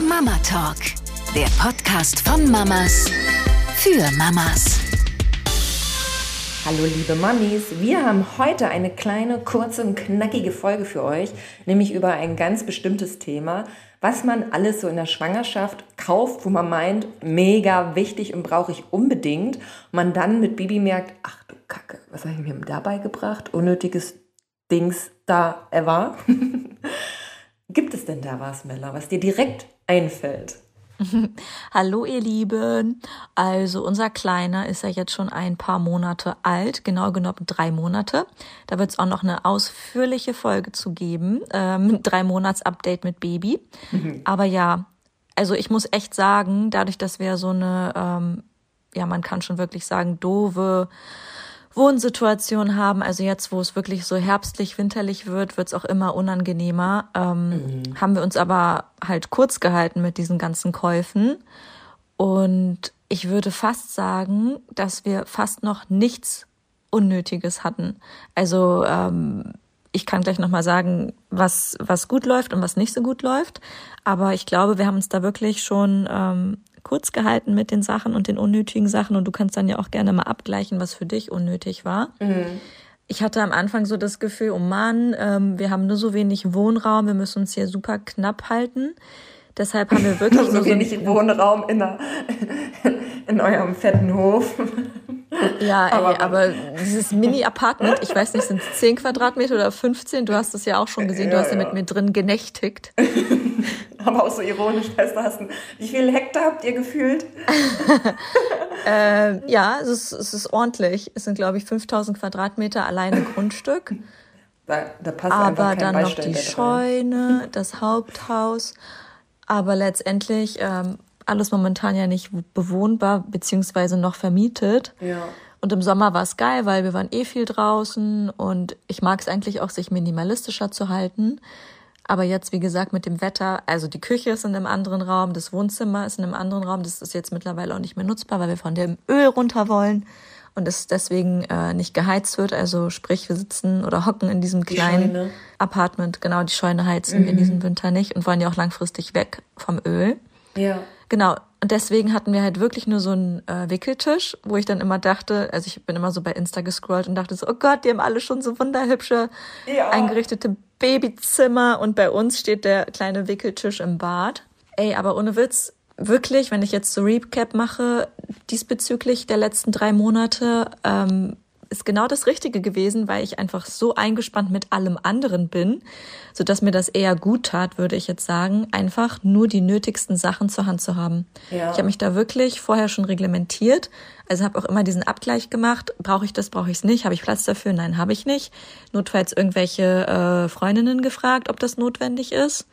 Mama Talk, der Podcast von Mamas für Mamas. Hallo liebe Mamis, wir haben heute eine kleine, kurze und knackige Folge für euch, nämlich über ein ganz bestimmtes Thema, was man alles so in der Schwangerschaft kauft, wo man meint, mega wichtig und brauche ich unbedingt. Man dann mit Baby merkt, ach du Kacke, was habe ich mir dabei gebracht? Unnötiges Dings da ever. Gibt es denn da was, Mella, was dir direkt einfällt? Hallo ihr Lieben. Also unser Kleiner ist ja jetzt schon ein paar Monate alt, genau genommen drei Monate. Da wird es auch noch eine ausführliche Folge zu geben, ähm, drei Monats Update mit Baby. Mhm. Aber ja, also ich muss echt sagen, dadurch, dass wir so eine, ähm, ja man kann schon wirklich sagen, doofe Wohnsituation haben. Also jetzt, wo es wirklich so herbstlich, winterlich wird, wird es auch immer unangenehmer. Ähm, mhm. Haben wir uns aber halt kurz gehalten mit diesen ganzen Käufen. Und ich würde fast sagen, dass wir fast noch nichts Unnötiges hatten. Also ähm, ich kann gleich nochmal sagen, was, was gut läuft und was nicht so gut läuft. Aber ich glaube, wir haben uns da wirklich schon ähm, kurz gehalten mit den Sachen und den unnötigen Sachen und du kannst dann ja auch gerne mal abgleichen, was für dich unnötig war. Mhm. Ich hatte am Anfang so das Gefühl, oh Mann, ähm, wir haben nur so wenig Wohnraum, wir müssen uns hier super knapp halten. Deshalb haben wir wirklich so wenig so Wohnraum in, der, in eurem fetten Hof. Ja, aber, ey, aber dieses Mini-Apartment, ich weiß nicht, sind es 10 Quadratmeter oder 15? Du hast es ja auch schon gesehen, du hast ja, ja mit mir drin genächtigt. aber auch so ironisch festlassen. Wie viele Hektar habt ihr gefühlt? äh, ja, es ist, es ist ordentlich. Es sind, glaube ich, 5000 Quadratmeter alleine Grundstück. Da, da passt aber dann noch die Scheune, das Haupthaus. Aber letztendlich ähm, alles momentan ja nicht bewohnbar beziehungsweise noch vermietet. Ja. Und im Sommer war es geil, weil wir waren eh viel draußen und ich mag es eigentlich auch, sich minimalistischer zu halten. Aber jetzt, wie gesagt, mit dem Wetter, also die Küche ist in einem anderen Raum, das Wohnzimmer ist in einem anderen Raum, das ist jetzt mittlerweile auch nicht mehr nutzbar, weil wir von dem Öl runter wollen und es deswegen äh, nicht geheizt wird. Also sprich, wir sitzen oder hocken in diesem kleinen Apartment, genau, die Scheune heizen mhm. wir in diesem Winter nicht und wollen ja auch langfristig weg vom Öl. Ja. Genau. Und deswegen hatten wir halt wirklich nur so einen äh, Wickeltisch, wo ich dann immer dachte, also ich bin immer so bei Insta gescrollt und dachte so, oh Gott, die haben alle schon so wunderhübsche ja. eingerichtete Babyzimmer und bei uns steht der kleine Wickeltisch im Bad. Ey, aber ohne Witz, wirklich, wenn ich jetzt so Recap mache diesbezüglich der letzten drei Monate, ähm, ist genau das Richtige gewesen, weil ich einfach so eingespannt mit allem anderen bin, so dass mir das eher gut tat, würde ich jetzt sagen, einfach nur die nötigsten Sachen zur Hand zu haben. Ja. Ich habe mich da wirklich vorher schon reglementiert, also habe auch immer diesen Abgleich gemacht, brauche ich das, brauche ich es nicht, habe ich Platz dafür? Nein, habe ich nicht. Notfalls irgendwelche äh, Freundinnen gefragt, ob das notwendig ist.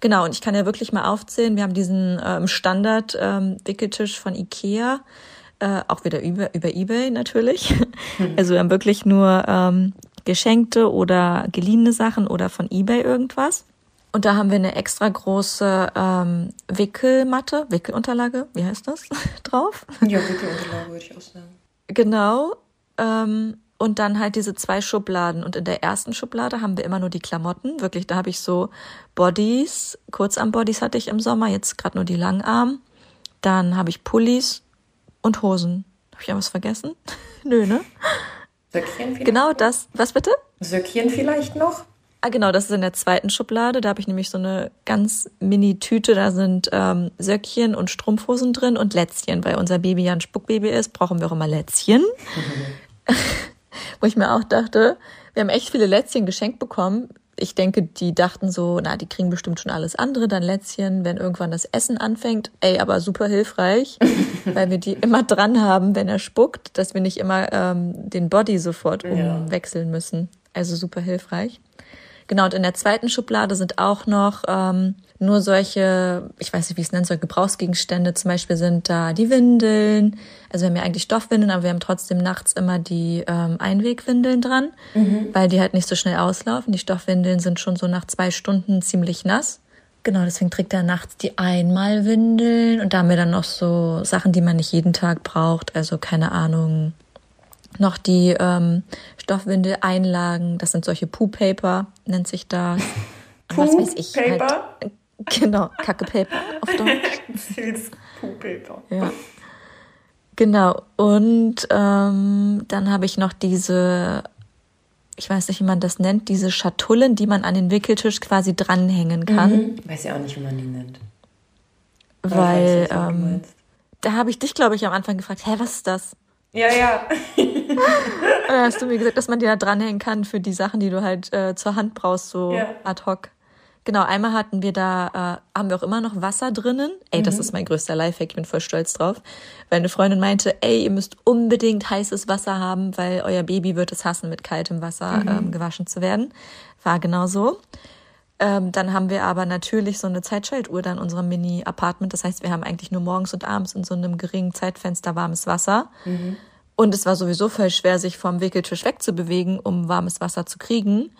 Genau, und ich kann ja wirklich mal aufzählen, wir haben diesen ähm, Standard ähm, Wickeltisch von Ikea äh, auch wieder über, über Ebay natürlich. Mhm. Also wir haben wirklich nur ähm, geschenkte oder geliehene Sachen oder von Ebay irgendwas. Und da haben wir eine extra große ähm, Wickelmatte, Wickelunterlage, wie heißt das, drauf? Ja, Wickelunterlage würde ich auch sagen. Genau. Ähm, und dann halt diese zwei Schubladen. Und in der ersten Schublade haben wir immer nur die Klamotten. Wirklich, da habe ich so Bodies, Kurzarm-Bodies hatte ich im Sommer, jetzt gerade nur die Langarm. Dann habe ich Pullis, und Hosen. Habe ich ja was vergessen? Nö, ne? Söckchen vielleicht? Genau das. Was bitte? Söckchen vielleicht noch? Ah, genau, das ist in der zweiten Schublade. Da habe ich nämlich so eine ganz Mini-Tüte. Da sind ähm, Söckchen und Strumpfhosen drin und Lätzchen. Weil unser Baby ja ein Spuckbaby ist, brauchen wir auch immer Lätzchen. Wo ich mir auch dachte, wir haben echt viele Lätzchen geschenkt bekommen ich denke, die dachten so, na, die kriegen bestimmt schon alles andere, dann Lätzchen, wenn irgendwann das Essen anfängt. Ey, aber super hilfreich, weil wir die immer dran haben, wenn er spuckt, dass wir nicht immer ähm, den Body sofort umwechseln ja. müssen. Also super hilfreich. Genau, und in der zweiten Schublade sind auch noch ähm, nur solche, ich weiß nicht, wie ich es nennen soll, Gebrauchsgegenstände. Zum Beispiel sind da die Windeln. Also wir haben ja eigentlich Stoffwindeln, aber wir haben trotzdem nachts immer die ähm, Einwegwindeln dran, mhm. weil die halt nicht so schnell auslaufen. Die Stoffwindeln sind schon so nach zwei Stunden ziemlich nass. Genau, deswegen trägt er nachts die Einmalwindeln und da haben wir dann noch so Sachen, die man nicht jeden Tag braucht. Also keine Ahnung, noch die ähm, Stoffwindeleinlagen. Das sind solche Poo-Paper, nennt sich das. Poo-Paper? Halt, Genau, Kacke-Paper auf Deutsch. Süß Poo-Paper. Ja. Genau, und ähm, dann habe ich noch diese, ich weiß nicht, wie man das nennt, diese Schatullen, die man an den Wickeltisch quasi dranhängen kann. Mhm. Weiß ja auch nicht, wie man die nennt. Weil, nicht, ähm, da habe ich dich, glaube ich, am Anfang gefragt, hä, was ist das? Ja, ja. da hast du mir gesagt, dass man die da dranhängen kann für die Sachen, die du halt äh, zur Hand brauchst, so ja. ad hoc. Genau, einmal hatten wir da, äh, haben wir auch immer noch Wasser drinnen. Ey, das mhm. ist mein größter Lifehack, ich bin voll stolz drauf. Weil eine Freundin meinte, ey, ihr müsst unbedingt heißes Wasser haben, weil euer Baby wird es hassen, mit kaltem Wasser mhm. ähm, gewaschen zu werden. War genau so. Ähm, dann haben wir aber natürlich so eine Zeitschaltuhr da in unserem Mini-Apartment. Das heißt, wir haben eigentlich nur morgens und abends in so einem geringen Zeitfenster warmes Wasser. Mhm. Und es war sowieso voll schwer, sich vom Wickeltisch wegzubewegen, um warmes Wasser zu kriegen.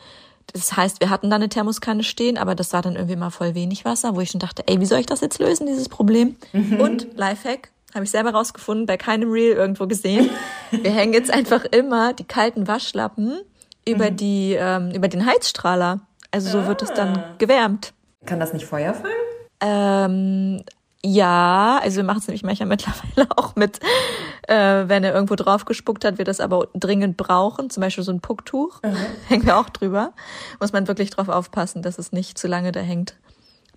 Das heißt, wir hatten da eine Thermoskanne stehen, aber das war dann irgendwie mal voll wenig Wasser, wo ich schon dachte, ey, wie soll ich das jetzt lösen, dieses Problem? Mhm. Und Lifehack, habe ich selber rausgefunden, bei keinem Reel irgendwo gesehen. Wir hängen jetzt einfach immer die kalten Waschlappen über mhm. die ähm, über den Heizstrahler. Also so ah. wird es dann ah. gewärmt. Kann das nicht Feuer fangen? Ähm, ja, also wir machen es nämlich manchmal mittlerweile auch mit, äh, wenn er irgendwo drauf gespuckt hat, wir das aber dringend brauchen, zum Beispiel so ein Pucktuch, mhm. hängen wir auch drüber. Muss man wirklich drauf aufpassen, dass es nicht zu lange da hängt.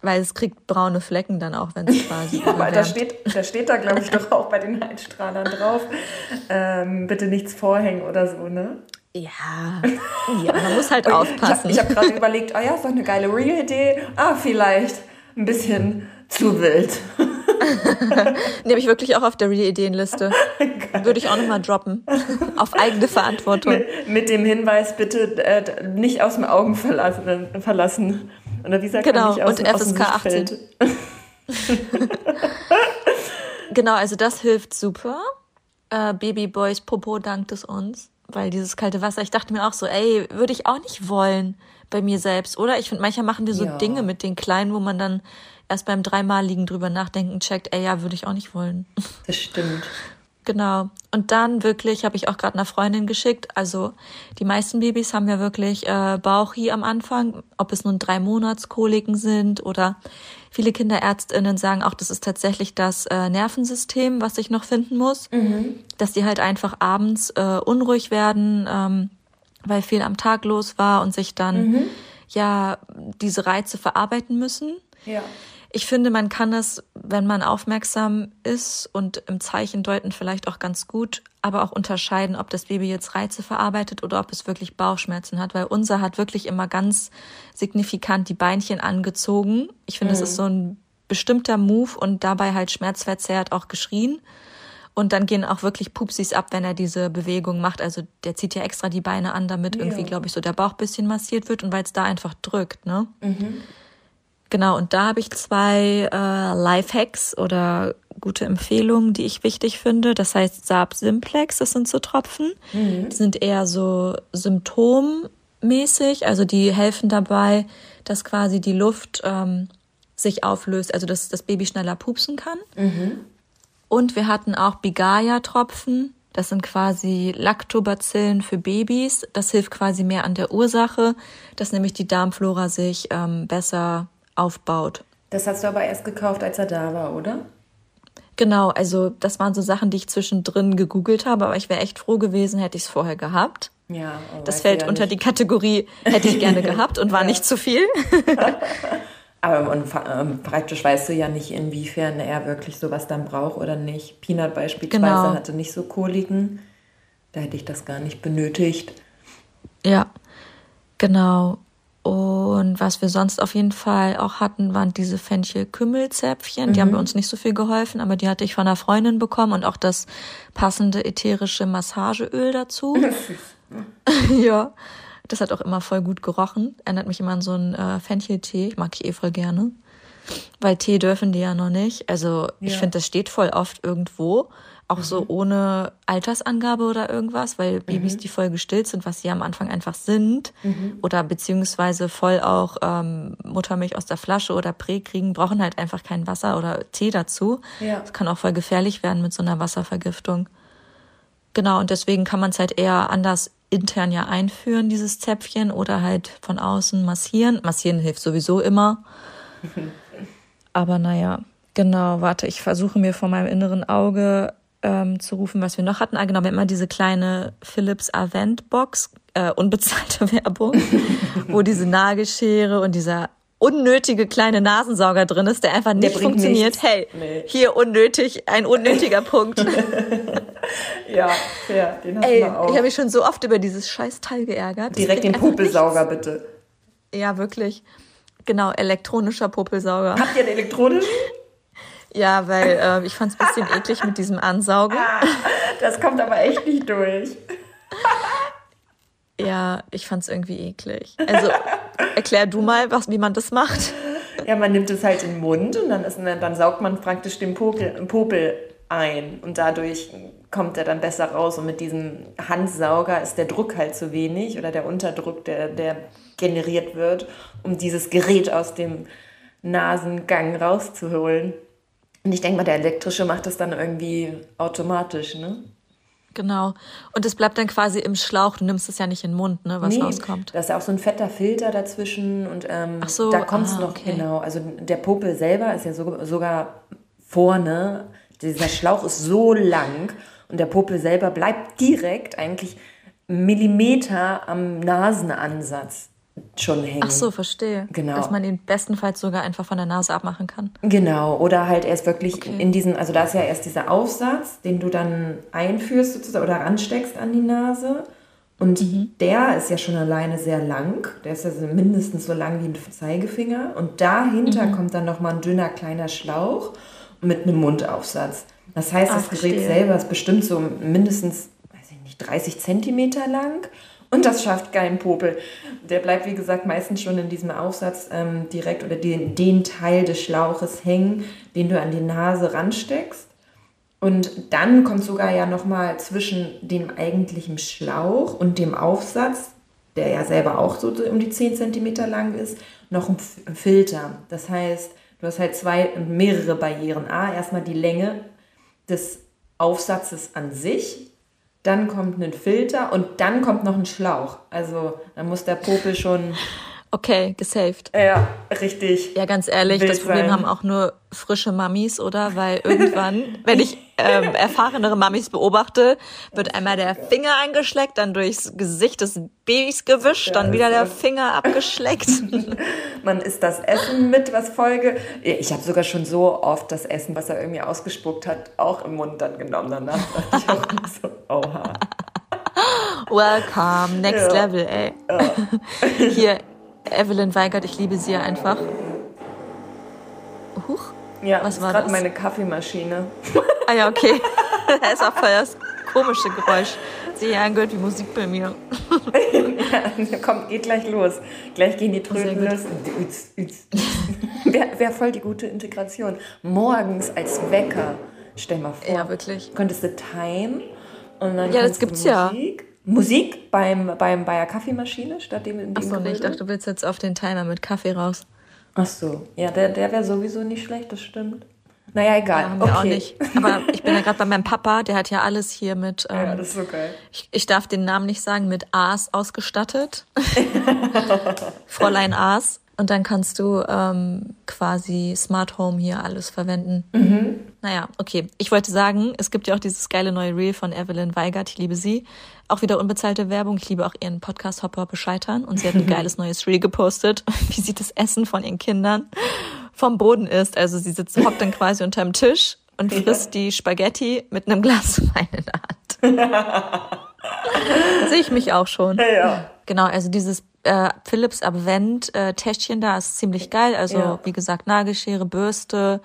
Weil es kriegt braune Flecken dann auch, wenn es quasi. ja, aber da steht, da steht da, glaube ich, doch auch bei den Heizstrahlern drauf. Ähm, bitte nichts vorhängen oder so, ne? Ja, ja man muss halt aufpassen. Ich habe hab gerade überlegt, oh ja, ist doch eine geile Real-Idee. Ah, vielleicht ein bisschen zu wild. die habe ich wirklich auch auf der Re-Ideenliste. Würde ich auch nochmal droppen. auf eigene Verantwortung. Mit, mit dem Hinweis, bitte äh, nicht aus dem Augen verlassen. verlassen. Oder wie sagt genau, man nicht aus, und FSK 18. genau, also das hilft super. Äh, Baby Boys Popo dankt es uns. Weil dieses kalte Wasser, ich dachte mir auch so, ey, würde ich auch nicht wollen bei mir selbst, oder? Ich finde, manchmal machen wir so ja. Dinge mit den Kleinen, wo man dann erst beim dreimaligen drüber nachdenken checkt, ey, ja, würde ich auch nicht wollen. Das stimmt. Genau. Und dann wirklich, habe ich auch gerade einer Freundin geschickt, also die meisten Babys haben ja wirklich äh, Bauchi am Anfang, ob es nun drei Monatskoliken sind oder viele Kinderärztinnen sagen auch, das ist tatsächlich das äh, Nervensystem, was sich noch finden muss, mhm. dass die halt einfach abends äh, unruhig werden, ähm, weil viel am Tag los war und sich dann mhm. ja diese Reize verarbeiten müssen. Ja. Ich finde, man kann es, wenn man aufmerksam ist und im Zeichen deuten vielleicht auch ganz gut, aber auch unterscheiden, ob das Baby jetzt Reize verarbeitet oder ob es wirklich Bauchschmerzen hat, weil unser hat wirklich immer ganz signifikant die Beinchen angezogen. Ich finde, mhm. das ist so ein bestimmter Move und dabei halt schmerzverzerrt auch geschrien. Und dann gehen auch wirklich Pupsis ab, wenn er diese Bewegung macht. Also der zieht ja extra die Beine an, damit ja. irgendwie, glaube ich, so der Bauch bisschen massiert wird und weil es da einfach drückt, ne? Mhm. Genau, und da habe ich zwei äh, Lifehacks oder gute Empfehlungen, die ich wichtig finde. Das heißt Saab Simplex, das sind so Tropfen. Mhm. Die sind eher so symptommäßig, also die helfen dabei, dass quasi die Luft ähm, sich auflöst, also dass das Baby schneller pupsen kann. Mhm. Und wir hatten auch Bigaya-Tropfen. Das sind quasi Lactobacillen für Babys. Das hilft quasi mehr an der Ursache, dass nämlich die Darmflora sich ähm, besser aufbaut. Das hast du aber erst gekauft, als er da war, oder? Genau, also das waren so Sachen, die ich zwischendrin gegoogelt habe, aber ich wäre echt froh gewesen, hätte ich es vorher gehabt. Ja, oh, das fällt ja unter nicht. die Kategorie hätte ich gerne gehabt und war ja. nicht zu viel. aber und, ähm, praktisch weißt du ja nicht, inwiefern er wirklich sowas dann braucht oder nicht. Peanut beispielsweise genau. hatte nicht so Koliken. Da hätte ich das gar nicht benötigt. Ja, genau. Und was wir sonst auf jeden Fall auch hatten, waren diese Fenchel-Kümmelzäpfchen. Mhm. Die haben mhm. uns nicht so viel geholfen, aber die hatte ich von einer Freundin bekommen und auch das passende ätherische Massageöl dazu. ja, das hat auch immer voll gut gerochen. Erinnert mich immer an so einen äh, Fencheltee. Ich mag ich eh voll gerne. Weil Tee dürfen die ja noch nicht. Also ja. ich finde, das steht voll oft irgendwo. Auch mhm. so ohne Altersangabe oder irgendwas, weil Babys, mhm. die voll gestillt sind, was sie am Anfang einfach sind, mhm. oder beziehungsweise voll auch ähm, Muttermilch aus der Flasche oder Prä kriegen, brauchen halt einfach kein Wasser oder Tee dazu. Ja. Das kann auch voll gefährlich werden mit so einer Wasservergiftung. Genau, und deswegen kann man es halt eher anders intern ja einführen, dieses Zäpfchen, oder halt von außen massieren. Massieren hilft sowieso immer. Aber naja, genau, warte, ich versuche mir vor meinem inneren Auge ähm, zu rufen, was wir noch hatten. Ah, genau, wir haben immer diese kleine Philips Avent Box, äh, unbezahlte Werbung, wo diese Nagelschere und dieser unnötige kleine Nasensauger drin ist, der einfach nicht der funktioniert. Nichts. Hey, nee. hier unnötig, ein unnötiger Punkt. ja, fair, den hast Ey, du auch. Ich habe mich schon so oft über dieses scheiß Teil geärgert. Direkt den Popelsauger bitte. Ja, wirklich. Genau, elektronischer Popelsauger. Habt ihr einen elektronischen? Ja, weil äh, ich fand es ein bisschen eklig mit diesem Ansaugen. Das kommt aber echt nicht durch. Ja, ich fand es irgendwie eklig. Also erklär du mal, was, wie man das macht. Ja, man nimmt es halt in den Mund und dann, ist, dann saugt man praktisch den Popel, Popel ein und dadurch kommt er dann besser raus. Und mit diesem Handsauger ist der Druck halt zu wenig oder der Unterdruck, der, der generiert wird, um dieses Gerät aus dem Nasengang rauszuholen. Und ich denke mal, der elektrische macht das dann irgendwie automatisch, ne? Genau. Und es bleibt dann quasi im Schlauch. Du nimmst es ja nicht in den Mund, ne, was nee, rauskommt. Da ist ja auch so ein fetter Filter dazwischen und ähm, Ach so, da kommt es ah, noch, okay. genau. Also der Popel selber ist ja so, sogar vorne. Dieser Schlauch ist so lang und der Popel selber bleibt direkt eigentlich Millimeter am Nasenansatz schon hängen. Ach so, verstehe. Genau. Dass man ihn bestenfalls sogar einfach von der Nase abmachen kann. Genau. Oder halt erst wirklich okay. in diesen, also da ist ja erst dieser Aufsatz, den du dann einführst sozusagen oder ransteckst an die Nase. Und mhm. der ist ja schon alleine sehr lang. Der ist ja also mindestens so lang wie ein Zeigefinger. Und dahinter mhm. kommt dann nochmal ein dünner kleiner Schlauch mit einem Mundaufsatz. Das heißt, Ach, das Gerät verstehe. selber ist bestimmt so mindestens, weiß ich nicht, 30 Zentimeter lang und das schafft keinen Popel. Der bleibt, wie gesagt, meistens schon in diesem Aufsatz ähm, direkt oder den, den Teil des Schlauches hängen, den du an die Nase ransteckst. Und dann kommt sogar ja nochmal zwischen dem eigentlichen Schlauch und dem Aufsatz, der ja selber auch so um die 10 cm lang ist, noch ein Filter. Das heißt, du hast halt zwei, mehrere Barrieren. A, erstmal die Länge des Aufsatzes an sich dann kommt ein Filter und dann kommt noch ein Schlauch. Also dann muss der Popel schon. Okay, gesaved. Ja, richtig. Ja, ganz ehrlich, das Problem sein. haben auch nur frische Mamis, oder? Weil irgendwann, wenn ich ähm, erfahrenere Mamis beobachte, wird einmal der Finger eingeschleckt, dann durchs Gesicht des Babys gewischt, dann wieder der Finger abgeschleckt. Man isst das Essen mit, was Folge. Ich habe sogar schon so oft das Essen, was er irgendwie ausgespuckt hat, auch im Mund dann genommen. Danach dachte ich auch so, oha. Welcome, next ja. level, ey. Ja. Hier, Evelyn Weigert, ich liebe sie einfach. Huch. Ja, was war das? meine Kaffeemaschine. Ah ja, okay. das ist auch voll das komische Geräusch. Sie angehört wie Musik bei mir. ja, komm, geht gleich los. Gleich gehen die Tröten los. Wäre wär voll die gute Integration. Morgens als Wecker. Stell mal vor. Ja, wirklich. Könntest du Time und dann Ja, das gibt's ja. Musik beim, beim, bei der Kaffeemaschine statt dem in Achso, nee, ich dachte, du willst jetzt auf den Timer mit Kaffee raus. Ach so, ja, der, der wäre sowieso nicht schlecht, das stimmt. Naja, egal. Ja, haben wir okay. auch nicht. Aber ich bin ja gerade bei meinem Papa, der hat ja alles hier mit. Ähm, ja, das ist so geil. Ich, ich darf den Namen nicht sagen, mit Aas ausgestattet. Fräulein Aas. Und dann kannst du ähm, quasi Smart Home hier alles verwenden. Mhm. Naja, okay. Ich wollte sagen, es gibt ja auch dieses geile neue Reel von Evelyn Weigert. Ich liebe sie. Auch wieder unbezahlte Werbung. Ich liebe auch ihren Podcast Hopper bescheitern. Und sie hat ein geiles neues Reel gepostet, wie sie das Essen von ihren Kindern vom Boden isst. Also sie sitzt, hockt dann quasi unterm Tisch und frisst ja. die Spaghetti mit einem Glas Wein in der Hand. Sehe ich mich auch schon. Ja. Genau, also dieses äh, Philips Advent äh, Täschchen da ist ziemlich geil. Also ja. wie gesagt, Nagelschere, Bürste,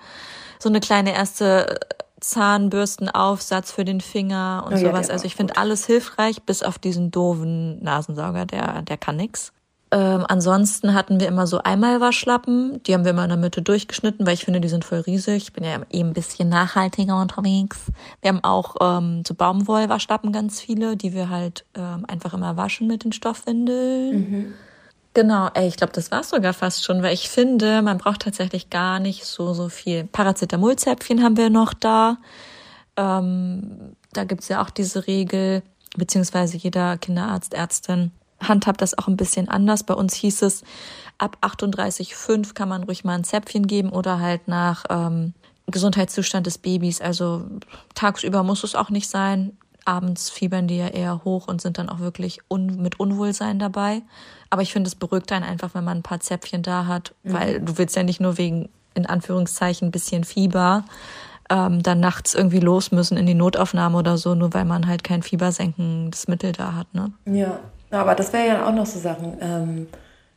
so eine kleine erste Zahnbürstenaufsatz für den Finger und oh, sowas. Ja, also ich finde alles hilfreich, bis auf diesen doofen Nasensauger, der, der kann nix. Ähm, ansonsten hatten wir immer so Einmalwaschlappen. Die haben wir immer in der Mitte durchgeschnitten, weil ich finde, die sind voll riesig. Ich bin ja eben ein bisschen nachhaltiger unterwegs. Wir haben auch ähm, so Baumwollwaschlappen ganz viele, die wir halt ähm, einfach immer waschen mit den Stoffwindeln. Mhm. Genau, ey, ich glaube, das war's sogar fast schon, weil ich finde, man braucht tatsächlich gar nicht so, so viel. Paracetamolzäpfchen haben wir noch da. Ähm, da gibt's ja auch diese Regel, beziehungsweise jeder Kinderarzt, Ärztin handhabt das auch ein bisschen anders. Bei uns hieß es, ab 38,5 kann man ruhig mal ein Zäpfchen geben oder halt nach ähm, Gesundheitszustand des Babys. Also tagsüber muss es auch nicht sein. Abends fiebern die ja eher hoch und sind dann auch wirklich un mit Unwohlsein dabei. Aber ich finde, es beruhigt einen einfach, wenn man ein paar Zäpfchen da hat, mhm. weil du willst ja nicht nur wegen, in Anführungszeichen, ein bisschen Fieber ähm, dann nachts irgendwie los müssen in die Notaufnahme oder so, nur weil man halt kein fiebersenkendes Mittel da hat. Ne? Ja, aber das wäre ja auch noch so Sachen. Ähm,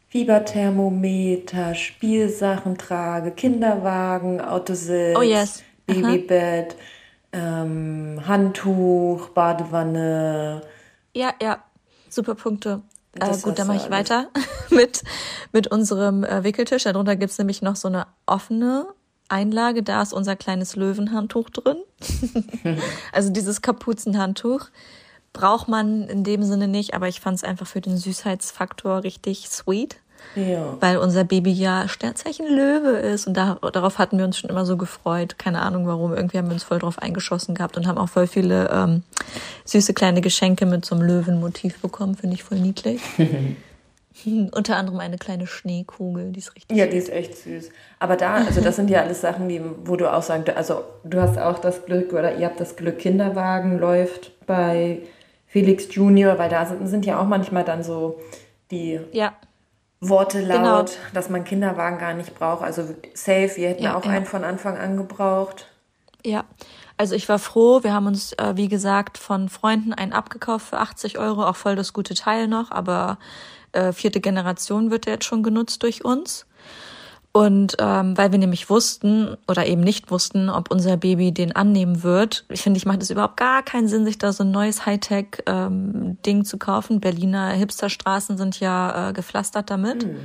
Fieberthermometer, Spielsachen trage, Kinderwagen, Autositz, oh yes. Babybett, ähm, Handtuch, Badewanne. Ja, ja, super Punkte. Äh, gut, dann mache ich weiter mit, mit unserem äh, Wickeltisch. Darunter gibt's nämlich noch so eine offene Einlage. Da ist unser kleines Löwenhandtuch drin. also dieses Kapuzenhandtuch braucht man in dem Sinne nicht, aber ich fand es einfach für den Süßheitsfaktor richtig sweet. Ja. Weil unser Baby ja Sternzeichen Löwe ist und da, darauf hatten wir uns schon immer so gefreut. Keine Ahnung warum. Irgendwie haben wir uns voll drauf eingeschossen gehabt und haben auch voll viele ähm, süße kleine Geschenke mit so einem Löwenmotiv bekommen. Finde ich voll niedlich. Unter anderem eine kleine Schneekugel, die ist richtig Ja, die ist echt süß. Aber da, also das sind ja alles Sachen, die, wo du auch sagst, also du hast auch das Glück oder ihr habt das Glück, Kinderwagen läuft bei Felix Junior, weil da sind, sind ja auch manchmal dann so die ja. Worte laut, genau. dass man Kinderwagen gar nicht braucht. Also safe, wir hätten ja, auch ja. einen von Anfang an gebraucht. Ja, also ich war froh. Wir haben uns, äh, wie gesagt, von Freunden einen abgekauft für 80 Euro, auch voll das gute Teil noch, aber äh, vierte Generation wird der jetzt schon genutzt durch uns. Und ähm, weil wir nämlich wussten oder eben nicht wussten, ob unser Baby den annehmen wird, ich finde, ich macht es überhaupt gar keinen Sinn, sich da so ein neues Hightech-Ding ähm, zu kaufen. Berliner Hipsterstraßen sind ja äh, gepflastert damit. Mhm.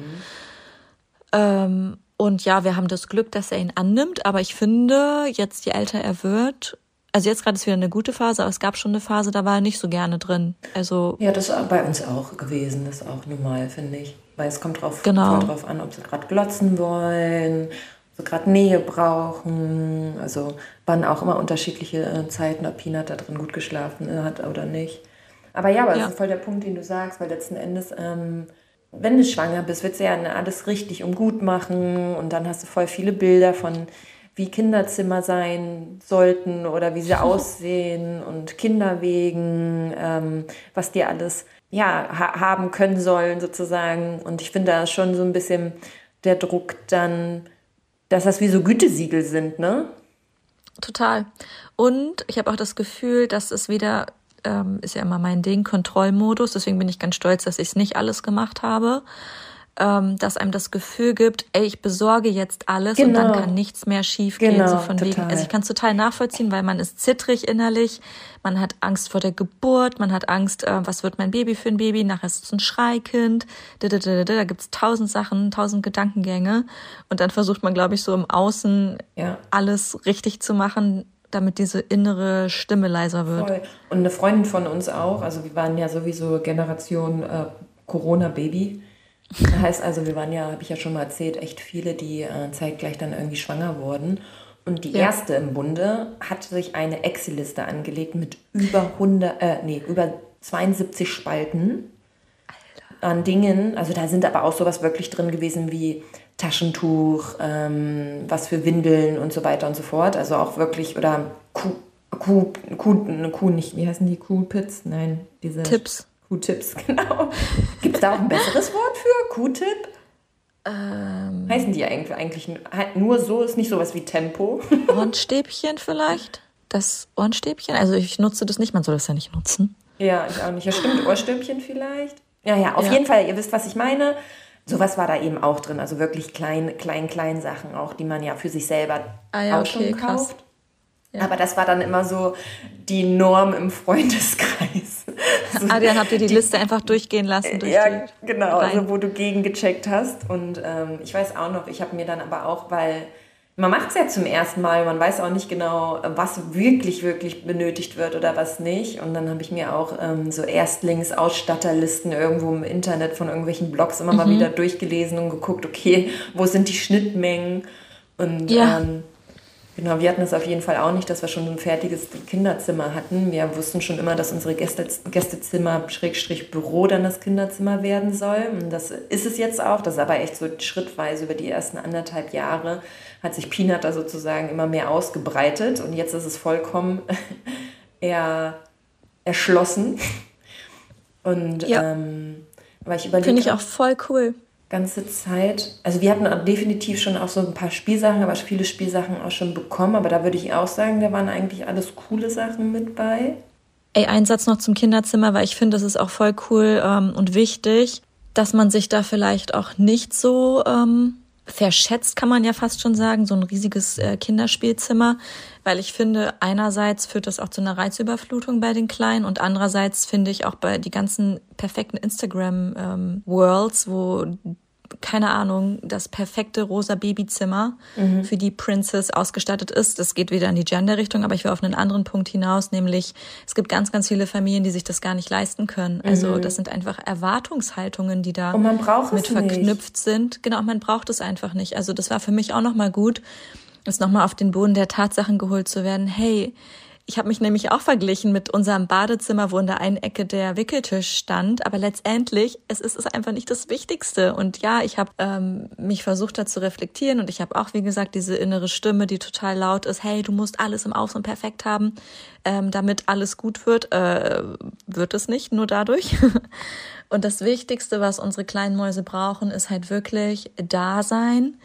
Ähm, und ja, wir haben das Glück, dass er ihn annimmt, aber ich finde, jetzt je älter er wird, also jetzt gerade ist wieder eine gute Phase, aber es gab schon eine Phase, da war er nicht so gerne drin. Also ja, das ist bei uns auch gewesen, das ist auch normal, finde ich. Weil es kommt drauf, genau. drauf an, ob sie gerade glotzen wollen, ob sie gerade Nähe brauchen. Also waren auch immer unterschiedliche äh, Zeiten, ob Peanut da drin gut geschlafen äh, hat oder nicht. Aber ja, aber ja. das ist voll der Punkt, den du sagst, weil letzten Endes, ähm, wenn du schwanger bist, wird du ja alles richtig und gut machen und dann hast du voll viele Bilder von wie Kinderzimmer sein sollten oder wie sie aussehen und Kinderwegen, ähm, was die alles ja, ha haben können sollen sozusagen. Und ich finde da ist schon so ein bisschen der Druck dann, dass das wie so Gütesiegel sind, ne? Total. Und ich habe auch das Gefühl, dass es wieder, ähm, ist ja immer mein Ding, Kontrollmodus. Deswegen bin ich ganz stolz, dass ich es nicht alles gemacht habe ähm, dass einem das Gefühl gibt, ey, ich besorge jetzt alles genau. und dann genau. kann nichts mehr schiefgehen. Genau, so von total. wegen. Also ich kann es total nachvollziehen, weil man ist zittrig innerlich, man hat Angst vor der Geburt, man hat Angst, äh, was wird mein Baby für ein Baby, nachher ist es ein Schreikind, da, da, da, da gibt's tausend Sachen, tausend Gedankengänge und dann versucht man, glaube ich, so im Außen ja. alles richtig zu machen, damit diese innere Stimme leiser wird. Voll. Und eine Freundin von uns auch, also wir waren ja sowieso Generation äh, Corona-Baby. Das heißt also, wir waren ja, habe ich ja schon mal erzählt, echt viele, die äh, zeitgleich dann irgendwie schwanger wurden. Und die ja. erste im Bunde hat sich eine Excel-Liste angelegt mit über 100, äh, nee, über 72 Spalten Alter. an Dingen. Also da sind aber auch sowas wirklich drin gewesen wie Taschentuch, ähm, was für Windeln und so weiter und so fort. Also auch wirklich, oder Kuh, Kuh, Kuh, Kuh nicht, wie heißen die? Kuhpits? Nein, diese. Tipps. Q-Tips, genau. Gibt es da auch ein besseres Wort für? Q-Tip? Ähm, Heißen die eigentlich, eigentlich nur so? Ist nicht sowas wie Tempo? Ohrenstäbchen vielleicht? Das Ohrenstäbchen? Also ich nutze das nicht, man soll das ja nicht nutzen. Ja, ich auch nicht. Ja, stimmt, Ohrstäbchen vielleicht. Ja, ja, auf ja. jeden Fall, ihr wisst, was ich meine. Sowas war da eben auch drin. Also wirklich klein, klein, klein Sachen auch, die man ja für sich selber ah, ja, auch okay, schon kauft. Ja. Aber das war dann immer so die Norm im Freundeskreis. Also ah, dann habt ihr die, die, Liste einfach durchgehen lassen. Durch ja, genau, also wo du gegengecheckt hast. Und ähm, ich weiß auch noch, ich habe mir dann aber auch, weil man macht es ja zum ersten Mal, man weiß auch nicht genau, was wirklich, wirklich benötigt wird oder was nicht. Und dann habe ich mir auch ähm, so Erstlingsausstatterlisten irgendwo im Internet von irgendwelchen Blogs immer mhm. mal wieder durchgelesen und geguckt, okay, wo sind die Schnittmengen? Und ja. ähm, Genau, wir hatten es auf jeden Fall auch nicht, dass wir schon ein fertiges Kinderzimmer hatten. Wir wussten schon immer, dass unsere Gäste, Gästezimmer Schrägstrich Büro dann das Kinderzimmer werden soll. Und das ist es jetzt auch. Das ist aber echt so schrittweise über die ersten anderthalb Jahre hat sich Peanut da sozusagen immer mehr ausgebreitet. Und jetzt ist es vollkommen eher erschlossen. Und ja. ähm, weil ich überlege. Finde ich auch voll cool ganze Zeit. Also wir hatten definitiv schon auch so ein paar Spielsachen, aber viele Spielsachen auch schon bekommen. Aber da würde ich auch sagen, da waren eigentlich alles coole Sachen mit bei. Ey, ein Satz noch zum Kinderzimmer, weil ich finde, das ist auch voll cool ähm, und wichtig, dass man sich da vielleicht auch nicht so ähm, verschätzt, kann man ja fast schon sagen, so ein riesiges äh, Kinderspielzimmer, weil ich finde, einerseits führt das auch zu einer Reizüberflutung bei den Kleinen und andererseits finde ich auch bei die ganzen perfekten Instagram-Worlds, ähm, wo keine Ahnung, das perfekte rosa Babyzimmer mhm. für die Princess ausgestattet ist. Das geht wieder in die Gender-Richtung, aber ich will auf einen anderen Punkt hinaus, nämlich es gibt ganz, ganz viele Familien, die sich das gar nicht leisten können. Also mhm. das sind einfach Erwartungshaltungen, die da mit verknüpft sind. Genau, man braucht es einfach nicht. Also das war für mich auch nochmal gut, jetzt nochmal auf den Boden der Tatsachen geholt zu werden. Hey, ich habe mich nämlich auch verglichen mit unserem Badezimmer, wo in der einen Ecke der Wickeltisch stand. Aber letztendlich, es ist es einfach nicht das Wichtigste. Und ja, ich habe ähm, mich versucht, da zu reflektieren. Und ich habe auch, wie gesagt, diese innere Stimme, die total laut ist. Hey, du musst alles im Außen perfekt haben, ähm, damit alles gut wird. Äh, wird es nicht, nur dadurch. Und das Wichtigste, was unsere kleinen Mäuse brauchen, ist halt wirklich Dasein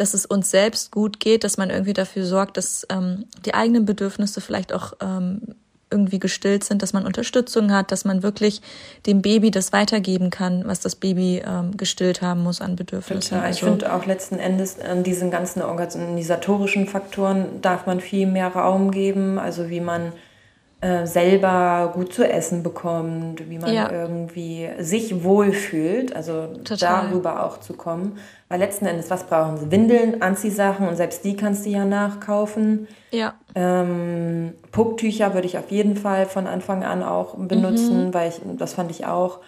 dass es uns selbst gut geht, dass man irgendwie dafür sorgt, dass ähm, die eigenen Bedürfnisse vielleicht auch ähm, irgendwie gestillt sind, dass man Unterstützung hat, dass man wirklich dem Baby das weitergeben kann, was das Baby ähm, gestillt haben muss an Bedürfnissen. Total. Ich also, finde auch letzten Endes an diesen ganzen organisatorischen Faktoren darf man viel mehr Raum geben, also wie man äh, selber gut zu essen bekommt, wie man ja. irgendwie sich wohlfühlt, also Total. darüber auch zu kommen. Weil letzten Endes, was brauchen sie? Windeln, Anziehsachen und selbst die kannst du ja nachkaufen. Ja. Ähm, Pucktücher würde ich auf jeden Fall von Anfang an auch benutzen, mhm. weil ich, das fand ich auch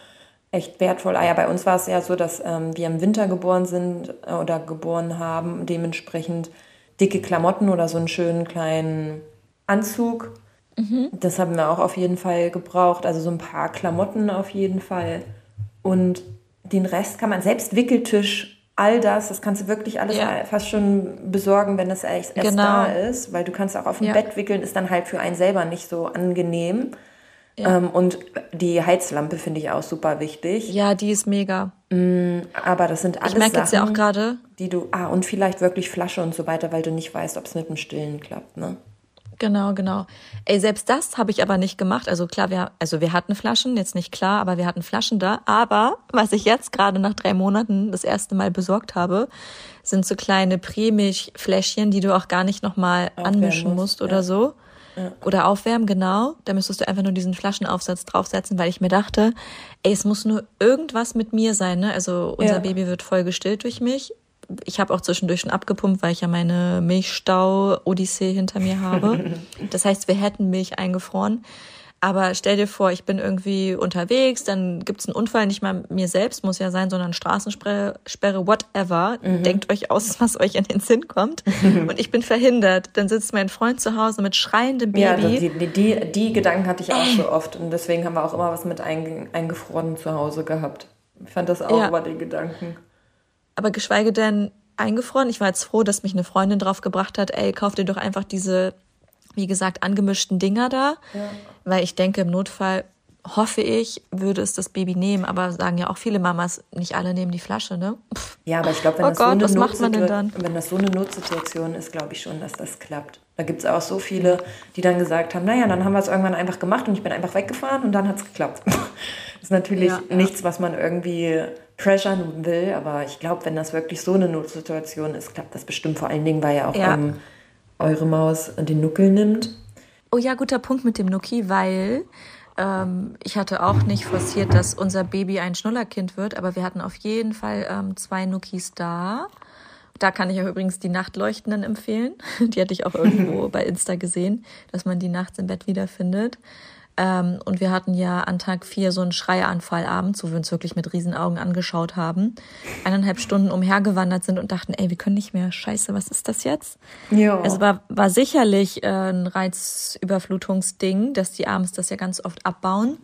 echt wertvoll. Ah ja, bei uns war es ja so, dass ähm, wir im Winter geboren sind äh, oder geboren haben, dementsprechend dicke Klamotten oder so einen schönen kleinen Anzug Mhm. Das haben wir auch auf jeden Fall gebraucht. Also so ein paar Klamotten auf jeden Fall. Und den Rest kann man, selbst Wickeltisch, all das, das kannst du wirklich alles ja. fast schon besorgen, wenn das erst genau. da ist. Weil du kannst auch auf dem ja. Bett wickeln, ist dann halt für einen selber nicht so angenehm. Ja. Ähm, und die Heizlampe finde ich auch super wichtig. Ja, die ist mega. Mm, aber das sind alles ich merke jetzt ja auch gerade, die du ah und vielleicht wirklich Flasche und so weiter, weil du nicht weißt, ob es mit dem Stillen klappt, ne? Genau, genau. Ey, selbst das habe ich aber nicht gemacht. Also klar, wir, also wir hatten Flaschen, jetzt nicht klar, aber wir hatten Flaschen da. Aber was ich jetzt gerade nach drei Monaten das erste Mal besorgt habe, sind so kleine Prämilchfläschchen, die du auch gar nicht nochmal anmischen musst, oder ja. so. Ja. Oder aufwärmen, genau. Da müsstest du einfach nur diesen Flaschenaufsatz draufsetzen, weil ich mir dachte, ey, es muss nur irgendwas mit mir sein, ne? Also unser ja. Baby wird voll gestillt durch mich ich habe auch zwischendurch schon abgepumpt, weil ich ja meine Milchstau-Odyssee hinter mir habe. Das heißt, wir hätten Milch eingefroren. Aber stell dir vor, ich bin irgendwie unterwegs, dann gibt's einen Unfall, nicht mal mir selbst muss ja sein, sondern Straßensperre, Sperre, whatever. Mhm. Denkt euch aus, was euch in den Sinn kommt. Und ich bin verhindert. Dann sitzt mein Freund zu Hause mit schreiendem Baby. Ja, die, die, die, die Gedanken hatte ich auch so oft. Und deswegen haben wir auch immer was mit eingefroren zu Hause gehabt. Ich fand das auch ja. über den Gedanken aber geschweige denn eingefroren. Ich war jetzt froh, dass mich eine Freundin drauf gebracht hat, ey, kauf dir doch einfach diese, wie gesagt, angemischten Dinger da. Ja. Weil ich denke, im Notfall hoffe ich, würde es das Baby nehmen, aber sagen ja auch viele Mamas, nicht alle nehmen die Flasche, ne? Ja, aber ich glaube, wenn, oh so wenn das so eine Notsituation ist, glaube ich schon, dass das klappt. Da gibt es auch so viele, die dann gesagt haben, naja, dann haben wir es irgendwann einfach gemacht und ich bin einfach weggefahren und dann hat es geklappt. das ist natürlich ja, nichts, was man irgendwie pressure will, aber ich glaube, wenn das wirklich so eine Notsituation ist, klappt das bestimmt vor allen Dingen, weil ja auch ja. Ähm, eure Maus den Nuckel nimmt. Oh ja, guter Punkt mit dem Nucki, weil ähm, ich hatte auch nicht forciert, dass unser Baby ein Schnullerkind wird, aber wir hatten auf jeden Fall ähm, zwei Nuckis da. Da kann ich auch übrigens die Nachtleuchtenden empfehlen. Die hatte ich auch irgendwo bei Insta gesehen, dass man die nachts im Bett wiederfindet. Ähm, und wir hatten ja an Tag vier so einen Schreianfall abends, wo wir uns wirklich mit Riesenaugen angeschaut haben, eineinhalb Stunden umhergewandert sind und dachten, ey, wir können nicht mehr. Scheiße, was ist das jetzt? Ja. Also war, war sicherlich äh, ein Reizüberflutungsding, dass die abends das ja ganz oft abbauen.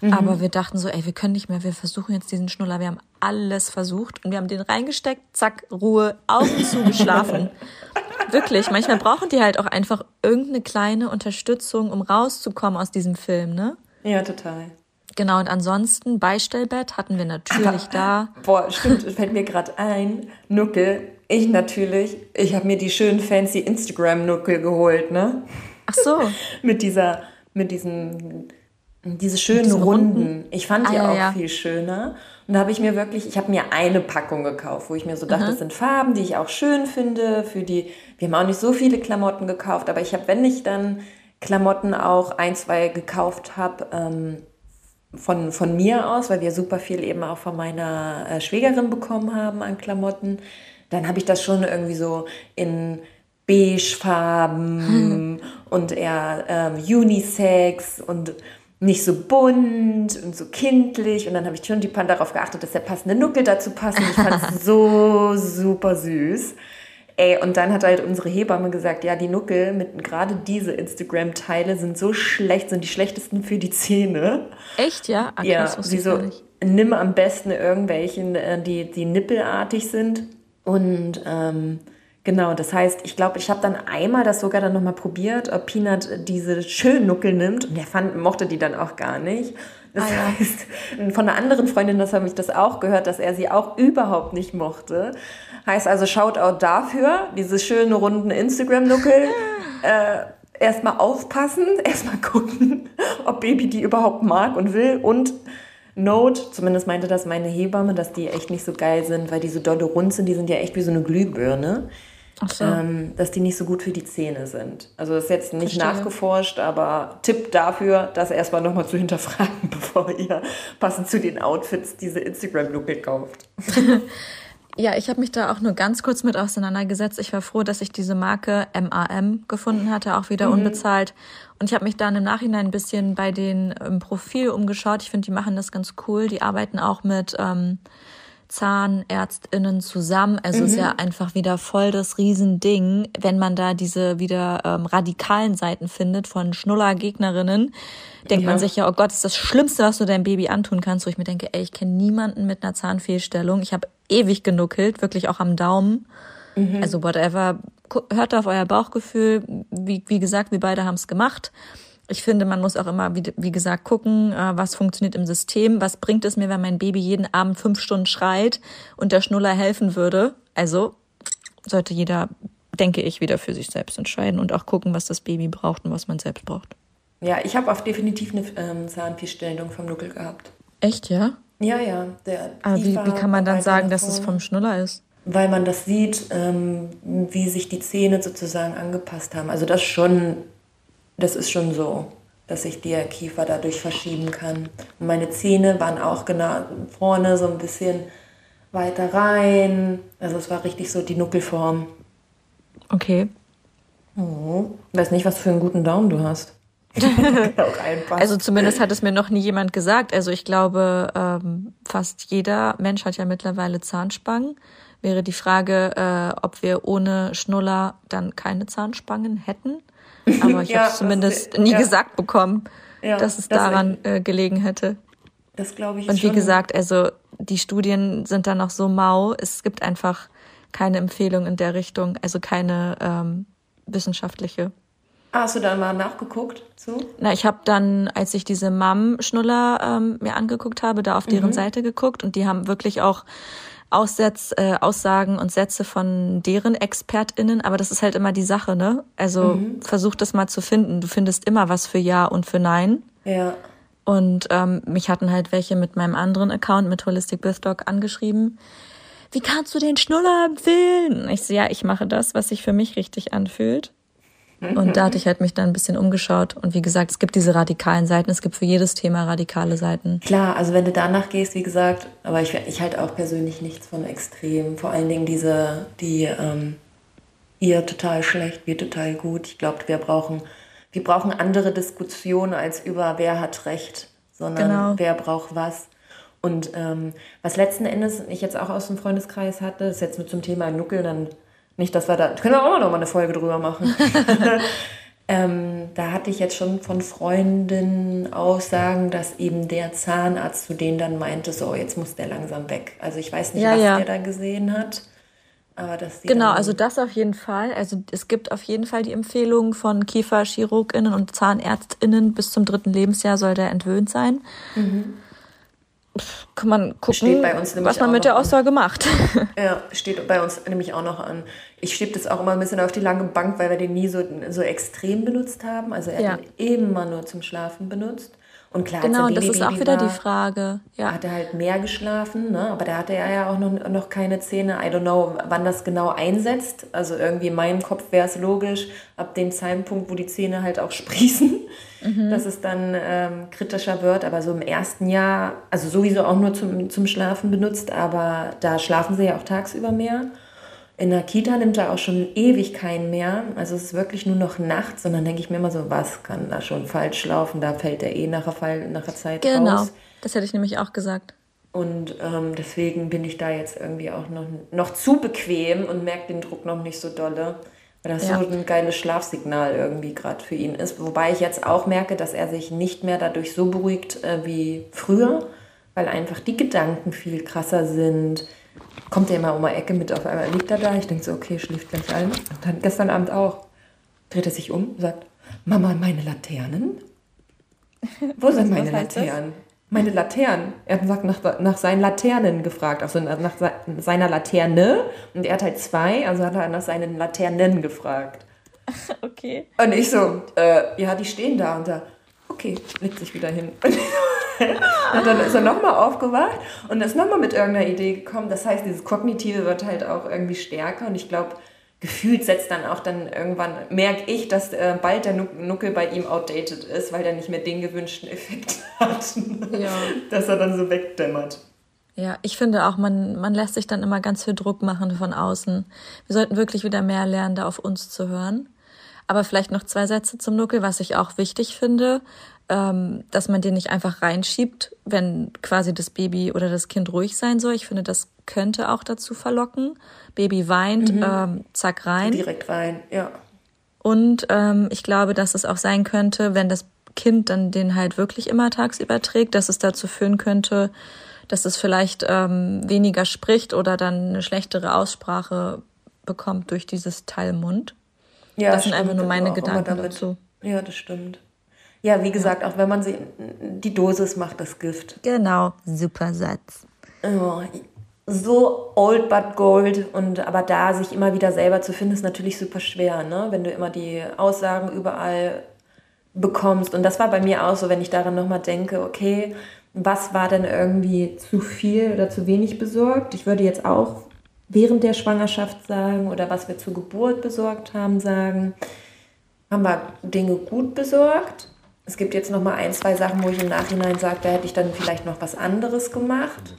Mhm. Aber wir dachten so, ey, wir können nicht mehr, wir versuchen jetzt diesen Schnuller. Wir haben alles versucht und wir haben den reingesteckt, zack, Ruhe, Augen zugeschlafen. Wirklich, manchmal brauchen die halt auch einfach irgendeine kleine Unterstützung, um rauszukommen aus diesem Film, ne? Ja, total. Genau, und ansonsten Beistellbett hatten wir natürlich Aber, da. Boah, stimmt, fällt mir gerade ein. Nuckel, ich natürlich, ich habe mir die schönen fancy Instagram-Nuckel geholt, ne? Ach so. mit dieser, mit diesen diese schönen Runden. Runden. Ich fand ah, die ja, auch ja. viel schöner. Und da habe ich mir wirklich, ich habe mir eine Packung gekauft, wo ich mir so dachte, mhm. das sind Farben, die ich auch schön finde. Für die, wir haben auch nicht so viele Klamotten gekauft, aber ich habe, wenn ich dann Klamotten auch ein, zwei gekauft habe, ähm, von, von mir aus, weil wir super viel eben auch von meiner äh, Schwägerin bekommen haben an Klamotten, dann habe ich das schon irgendwie so in Beigefarben hm. und eher ähm, Unisex und nicht so bunt und so kindlich. Und dann habe ich schon die Pan darauf geachtet, dass der passende Nuckel dazu passt. Und ich fand es so super süß. Ey, und dann hat halt unsere Hebamme gesagt, ja, die Nuckel mit gerade diese Instagram-Teile sind so schlecht, sind die schlechtesten für die Zähne. Echt, ja? Ach, ja, sie so, nimm am besten irgendwelchen, äh, die, die nippelartig sind. Und ähm, Genau, das heißt, ich glaube, ich habe dann einmal das sogar dann nochmal probiert, ob Peanut diese schönen Nuckel nimmt und er fand, mochte die dann auch gar nicht. Das ah, ja. heißt, von einer anderen Freundin, das habe ich das auch gehört, dass er sie auch überhaupt nicht mochte. Heißt also, Shoutout dafür, diese schönen runden Instagram-Nuckel. äh, erstmal aufpassen, erstmal gucken, ob Baby die überhaupt mag und will und Note, zumindest meinte das meine Hebamme, dass die echt nicht so geil sind, weil die so dolle rund sind, die sind ja echt wie so eine Glühbirne. So. Ähm, dass die nicht so gut für die Zähne sind. Also das ist jetzt nicht Verstehe. nachgeforscht, aber Tipp dafür, das erstmal nochmal zu hinterfragen, bevor ihr passend zu den Outfits diese Instagram-Nuckel kauft. ja, ich habe mich da auch nur ganz kurz mit auseinandergesetzt. Ich war froh, dass ich diese Marke MAM gefunden hatte, auch wieder mhm. unbezahlt. Und ich habe mich dann im Nachhinein ein bisschen bei den im Profil umgeschaut. Ich finde, die machen das ganz cool. Die arbeiten auch mit... Ähm, ZahnärztInnen zusammen. Also mhm. ist ja einfach wieder voll das Riesending, wenn man da diese wieder ähm, radikalen Seiten findet von Schnuller-Gegnerinnen. Denkt ja. man sich ja, oh Gott, ist das Schlimmste, was du deinem Baby antun kannst. Wo ich mir denke, ey, ich kenne niemanden mit einer Zahnfehlstellung. Ich habe ewig genuckelt, wirklich auch am Daumen. Mhm. Also whatever. Hört auf euer Bauchgefühl. Wie, wie gesagt, wir beide haben es gemacht. Ich finde, man muss auch immer, wie, wie gesagt, gucken, äh, was funktioniert im System. Was bringt es mir, wenn mein Baby jeden Abend fünf Stunden schreit und der Schnuller helfen würde? Also sollte jeder, denke ich, wieder für sich selbst entscheiden und auch gucken, was das Baby braucht und was man selbst braucht. Ja, ich habe auch definitiv eine ähm, Zahnfehlstellung vom Nuckel gehabt. Echt, ja? Ja, ja. Der Aber wie, wie kann man dann sagen, dass es vom Schnuller ist? Weil man das sieht, ähm, wie sich die Zähne sozusagen angepasst haben. Also das schon das ist schon so, dass sich der Kiefer dadurch verschieben kann. Und meine Zähne waren auch genau vorne so ein bisschen weiter rein. Also es war richtig so die Nuckelform. Okay. Oh. Weiß nicht, was für einen guten Daumen du hast. also zumindest hat es mir noch nie jemand gesagt. Also ich glaube, ähm, fast jeder Mensch hat ja mittlerweile Zahnspangen. Wäre die Frage, äh, ob wir ohne Schnuller dann keine Zahnspangen hätten. Aber ich ja, habe zumindest nie ja. gesagt bekommen, ja, dass es daran äh, gelegen hätte. Das glaube ich. Und wie schon. gesagt, also die Studien sind da noch so mau. Es gibt einfach keine Empfehlung in der Richtung, also keine ähm, wissenschaftliche. Ah, hast du da mal nachgeguckt zu? Na, ich habe dann, als ich diese Mam-Schnuller ähm, mir angeguckt habe, da auf deren mhm. Seite geguckt und die haben wirklich auch Aussetz, äh, Aussagen und Sätze von deren ExpertInnen, aber das ist halt immer die Sache, ne? Also mhm. versuch das mal zu finden. Du findest immer was für Ja und für Nein. Ja. Und ähm, mich hatten halt welche mit meinem anderen Account, mit Holistic Birth Dog, angeschrieben. Wie kannst du den Schnuller empfehlen? Ich so, ja, ich mache das, was sich für mich richtig anfühlt. Und da hatte ich halt mich dann ein bisschen umgeschaut. Und wie gesagt, es gibt diese radikalen Seiten. Es gibt für jedes Thema radikale Seiten. Klar, also wenn du danach gehst, wie gesagt, aber ich, ich halte auch persönlich nichts von extrem. Vor allen Dingen diese, die ähm, ihr total schlecht, wir total gut. Ich glaube, wir brauchen wir brauchen andere Diskussionen als über wer hat Recht, sondern genau. wer braucht was. Und ähm, was letzten Endes ich jetzt auch aus dem Freundeskreis hatte, ist jetzt mit zum Thema Nuckel, dann nicht, dass wir da, können wir auch noch mal eine Folge drüber machen. ähm, da hatte ich jetzt schon von Freundinnen Aussagen, dass eben der Zahnarzt zu denen dann meinte, so, jetzt muss der langsam weg. Also ich weiß nicht, ja, was ja. der da gesehen hat. Aber das genau, also das auf jeden Fall. Also es gibt auf jeden Fall die Empfehlung von Kieferchirurginnen und Zahnärztinnen, bis zum dritten Lebensjahr soll der entwöhnt sein. Mhm kann man gucken, was man mit der Aussage an. macht. Ja, steht bei uns nämlich auch noch an. Ich schiebe das auch immer ein bisschen auf die lange Bank, weil wir den nie so, so extrem benutzt haben. Also er ja. hat ihn immer nur zum Schlafen benutzt. Und klar, genau, das ist auch wieder war, die Frage. Ja. Hat er halt mehr geschlafen, ne? aber da hatte er ja auch noch, noch keine Zähne. I don't know, wann das genau einsetzt. Also irgendwie in meinem Kopf wäre es logisch, ab dem Zeitpunkt, wo die Zähne halt auch sprießen, mhm. dass es dann ähm, kritischer wird. Aber so im ersten Jahr, also sowieso auch nur zum, zum Schlafen benutzt, aber da schlafen sie ja auch tagsüber mehr. In der Kita nimmt er auch schon ewig keinen mehr. Also es ist wirklich nur noch nachts. Und dann denke ich mir immer so, was kann da schon falsch laufen? Da fällt er eh nach der, nach der Zeit genau. raus. Genau, das hätte ich nämlich auch gesagt. Und ähm, deswegen bin ich da jetzt irgendwie auch noch, noch zu bequem und merke den Druck noch nicht so dolle. Weil das ja. so ein geiles Schlafsignal irgendwie gerade für ihn ist. Wobei ich jetzt auch merke, dass er sich nicht mehr dadurch so beruhigt äh, wie früher, weil einfach die Gedanken viel krasser sind kommt der immer um die Ecke mit, auf einmal liegt er da. Ich denke so, okay, schläft gleich ein. Und dann gestern Abend auch. Dreht er sich um, sagt, Mama, meine Laternen? Wo sind meine Laternen? Meine Laternen. Er hat nach, nach seinen Laternen gefragt, also nach, seiner Laterne. Und er hat halt zwei, also hat er nach seinen Laternen gefragt. Okay. Und ich so, äh, ja, die stehen da. Und er, okay, legt sich wieder hin. und dann ist er nochmal aufgewacht und ist nochmal mit irgendeiner Idee gekommen. Das heißt, dieses Kognitive wird halt auch irgendwie stärker und ich glaube, gefühlt setzt dann auch dann irgendwann, merke ich, dass äh, bald der Nuckel bei ihm outdated ist, weil der nicht mehr den gewünschten Effekt hat, ja. dass er dann so wegdämmert. Ja, ich finde auch, man, man lässt sich dann immer ganz viel Druck machen von außen. Wir sollten wirklich wieder mehr lernen, da auf uns zu hören. Aber vielleicht noch zwei Sätze zum Nuckel, was ich auch wichtig finde ähm, dass man den nicht einfach reinschiebt, wenn quasi das Baby oder das Kind ruhig sein soll. Ich finde, das könnte auch dazu verlocken. Baby weint, mhm. ähm, zack rein. Direkt rein, ja. Und ähm, ich glaube, dass es auch sein könnte, wenn das Kind dann den halt wirklich immer tagsüber trägt, dass es dazu führen könnte, dass es vielleicht ähm, weniger spricht oder dann eine schlechtere Aussprache bekommt durch dieses Teil Mund. Ja, das sind einfach nur meine Gedanken dazu. Ja, das stimmt. Ja, wie gesagt, auch wenn man sie, die Dosis macht das Gift. Genau, super Satz. Oh, so old but gold und aber da sich immer wieder selber zu finden, ist natürlich super schwer, ne? Wenn du immer die Aussagen überall bekommst. Und das war bei mir auch so, wenn ich daran nochmal denke, okay, was war denn irgendwie zu viel oder zu wenig besorgt? Ich würde jetzt auch während der Schwangerschaft sagen oder was wir zur Geburt besorgt haben sagen. Haben wir Dinge gut besorgt? Es gibt jetzt noch mal ein, zwei Sachen, wo ich im Nachhinein sage, da hätte ich dann vielleicht noch was anderes gemacht.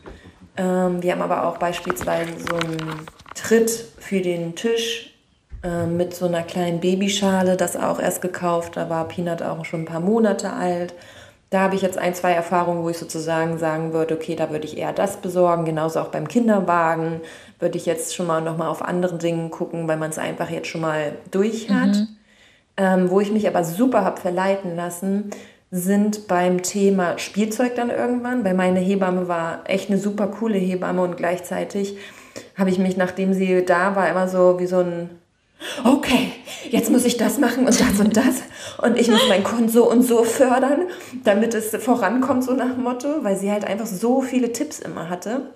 Ähm, wir haben aber auch beispielsweise so einen Tritt für den Tisch äh, mit so einer kleinen Babyschale, das auch erst gekauft. Da war Peanut auch schon ein paar Monate alt. Da habe ich jetzt ein, zwei Erfahrungen, wo ich sozusagen sagen würde, okay, da würde ich eher das besorgen. Genauso auch beim Kinderwagen würde ich jetzt schon mal noch mal auf andere Dinge gucken, weil man es einfach jetzt schon mal durch hat. Mhm. Ähm, wo ich mich aber super habe verleiten lassen, sind beim Thema Spielzeug dann irgendwann, weil meine Hebamme war echt eine super coole Hebamme und gleichzeitig habe ich mich, nachdem sie da war, immer so wie so ein okay, jetzt muss ich das machen und das und das. Und ich muss meinen Kunden so und so fördern, damit es vorankommt, so nach Motto, weil sie halt einfach so viele Tipps immer hatte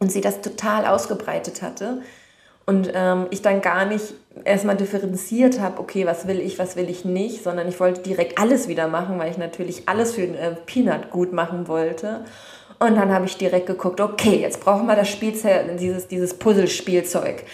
und sie das total ausgebreitet hatte und ähm, ich dann gar nicht erstmal differenziert habe, okay, was will ich, was will ich nicht, sondern ich wollte direkt alles wieder machen, weil ich natürlich alles für äh, Peanut gut machen wollte. Und dann habe ich direkt geguckt, okay, jetzt brauchen wir das Spielzeug, dieses, dieses Puzzlespielzeug.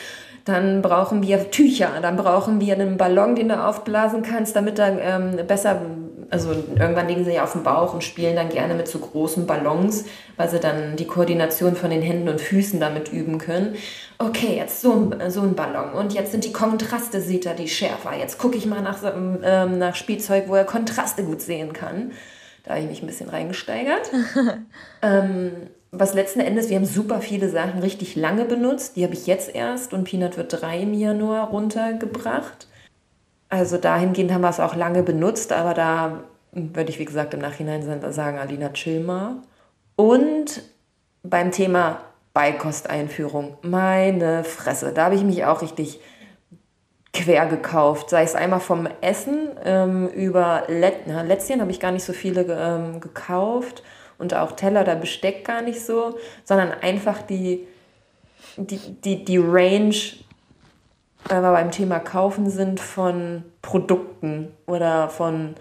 Dann brauchen wir Tücher, dann brauchen wir einen Ballon, den du aufblasen kannst, damit er ähm, besser also irgendwann liegen sie ja auf dem Bauch und spielen dann gerne mit so großen Ballons, weil sie dann die Koordination von den Händen und Füßen damit üben können. Okay, jetzt so ein, so ein Ballon und jetzt sind die Kontraste, sieht er die schärfer. Jetzt gucke ich mal nach, ähm, nach Spielzeug, wo er Kontraste gut sehen kann. Da habe ich mich ein bisschen reingesteigert. ähm, was letzten Endes, wir haben super viele Sachen richtig lange benutzt. Die habe ich jetzt erst und Peanut wird drei im Januar runtergebracht. Also dahingehend haben wir es auch lange benutzt, aber da würde ich, wie gesagt, im Nachhinein sagen, Alina, chill mal. Und beim Thema Beikosteinführung, meine Fresse, da habe ich mich auch richtig quer gekauft. Sei es einmal vom Essen ähm, über Lätzchen habe ich gar nicht so viele ähm, gekauft und auch Teller oder Besteck gar nicht so, sondern einfach die, die, die, die Range, weil wir beim Thema Kaufen sind, von Produkten oder von,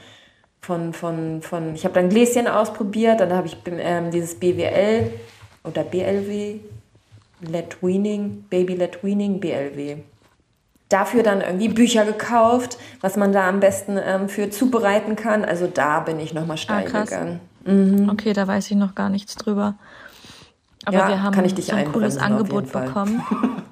von, von, von ich habe dann Gläschen ausprobiert, dann habe ich ähm, dieses BWL oder BLW, Let Weaning, Baby Let Weaning, BLW dafür dann irgendwie Bücher gekauft, was man da am besten ähm, für zubereiten kann. Also da bin ich nochmal steil ah, gegangen. Mhm. Okay, da weiß ich noch gar nichts drüber. Aber ja, wir haben so ein cooles Angebot bekommen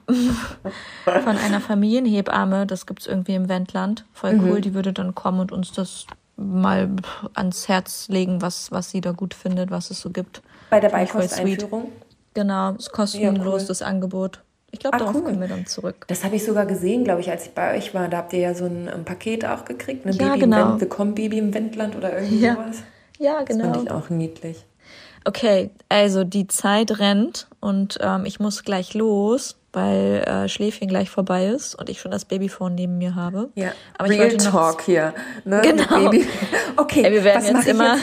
von einer Familienhebamme. Das gibt es irgendwie im Wendland. Voll mhm. cool. Die würde dann kommen und uns das mal ans Herz legen, was, was sie da gut findet, was es so gibt. Bei der Beikosteinführung? Genau, ist kostenlos ja, cool. das Angebot. Ich glaube, darauf cool. kommen wir dann zurück. Das habe ich sogar gesehen, glaube ich, als ich bei euch war. Da habt ihr ja so ein, ein Paket auch gekriegt. Eine ja, Baby genau. Im Willkommen Baby im Wendland oder irgendwie ja. sowas. Ja, genau. Das fand ich auch niedlich. Okay, also die Zeit rennt und ähm, ich muss gleich los, weil äh, Schläfchen gleich vorbei ist und ich schon das Babyphone neben mir habe. Ja, aber Real ich Talk hier. Ne? Genau. Okay, Ey, wir werden jetzt immer,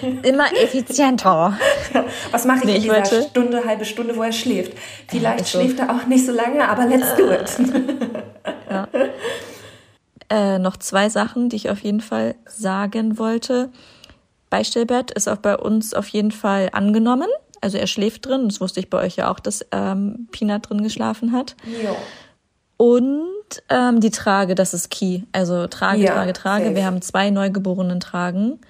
jetzt? immer effizienter. was mache ich nee, in dieser wollte... Stunde, halbe Stunde, wo er schläft? Vielleicht ja, schläft er auch nicht so lange, aber let's do it. ja. Äh, noch zwei Sachen, die ich auf jeden Fall sagen wollte. Beistellbett ist auch bei uns auf jeden Fall angenommen. Also er schläft drin. Das wusste ich bei euch ja auch, dass ähm, Peanut drin geschlafen hat. Ja. Und ähm, die Trage, das ist key. Also Trage, ja, Trage, Trage. Safe. Wir haben zwei Neugeborenen tragen.